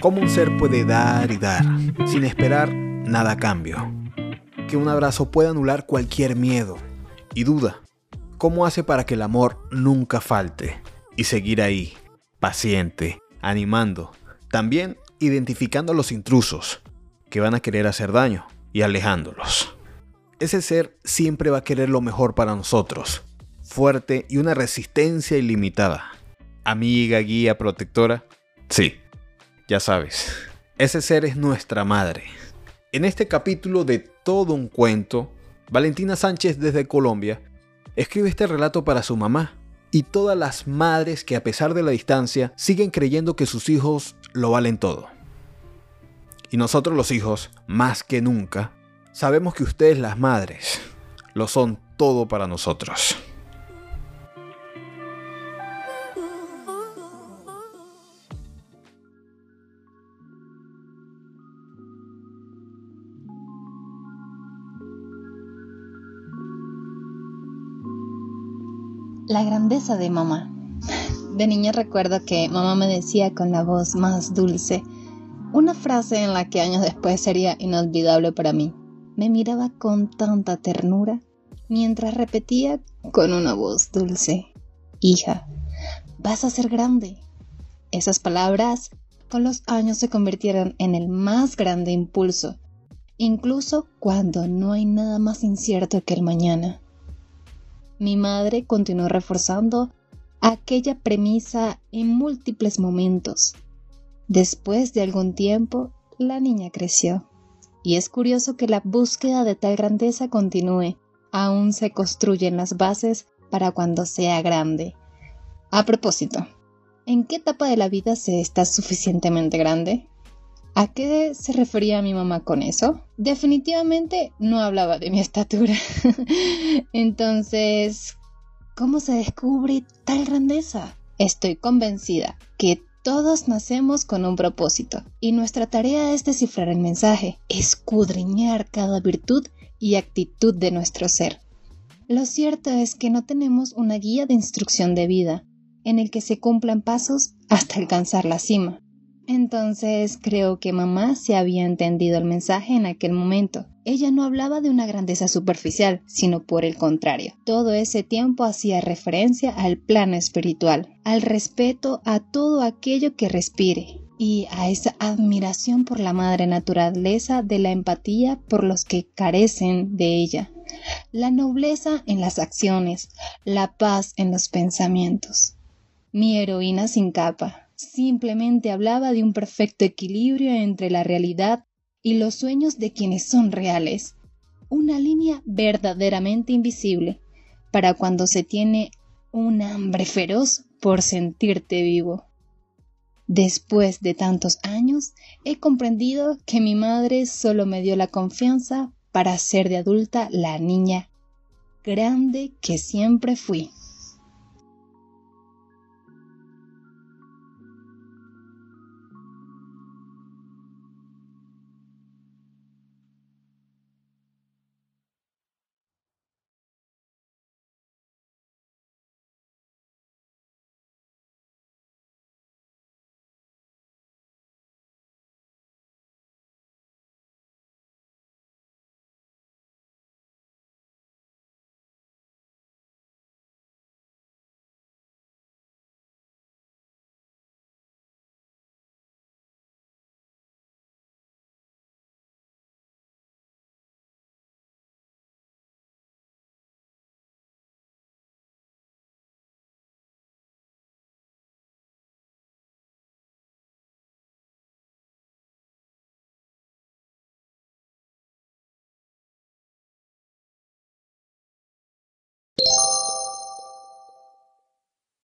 ¿Cómo un ser puede dar y dar sin esperar nada a cambio? Que un abrazo pueda anular cualquier miedo y duda. ¿Cómo hace para que el amor nunca falte y seguir ahí, paciente, animando, también identificando a los intrusos que van a querer hacer daño y alejándolos? Ese ser siempre va a querer lo mejor para nosotros, fuerte y una resistencia ilimitada. Amiga, guía, protectora. Sí, ya sabes, ese ser es nuestra madre. En este capítulo de todo un cuento, Valentina Sánchez desde Colombia escribe este relato para su mamá y todas las madres que a pesar de la distancia siguen creyendo que sus hijos lo valen todo. Y nosotros los hijos, más que nunca, sabemos que ustedes las madres lo son todo para nosotros. La grandeza de mamá. De niña recuerdo que mamá me decía con la voz más dulce una frase en la que años después sería inolvidable para mí. Me miraba con tanta ternura mientras repetía con una voz dulce, Hija, vas a ser grande. Esas palabras con los años se convirtieron en el más grande impulso, incluso cuando no hay nada más incierto que el mañana mi madre continuó reforzando aquella premisa en múltiples momentos. Después de algún tiempo, la niña creció. Y es curioso que la búsqueda de tal grandeza continúe. Aún se construyen las bases para cuando sea grande. A propósito, ¿en qué etapa de la vida se está suficientemente grande? ¿A qué se refería mi mamá con eso? Definitivamente no hablaba de mi estatura. Entonces, ¿cómo se descubre tal grandeza? Estoy convencida que todos nacemos con un propósito y nuestra tarea es descifrar el mensaje, escudriñar cada virtud y actitud de nuestro ser. Lo cierto es que no tenemos una guía de instrucción de vida en el que se cumplan pasos hasta alcanzar la cima. Entonces creo que mamá se había entendido el mensaje en aquel momento. Ella no hablaba de una grandeza superficial, sino por el contrario. Todo ese tiempo hacía referencia al plano espiritual, al respeto a todo aquello que respire y a esa admiración por la madre naturaleza de la empatía por los que carecen de ella, la nobleza en las acciones, la paz en los pensamientos. Mi heroína sin capa, simplemente hablaba de un perfecto equilibrio entre la realidad y los sueños de quienes son reales, una línea verdaderamente invisible para cuando se tiene un hambre feroz por sentirte vivo. Después de tantos años, he comprendido que mi madre solo me dio la confianza para ser de adulta la niña grande que siempre fui.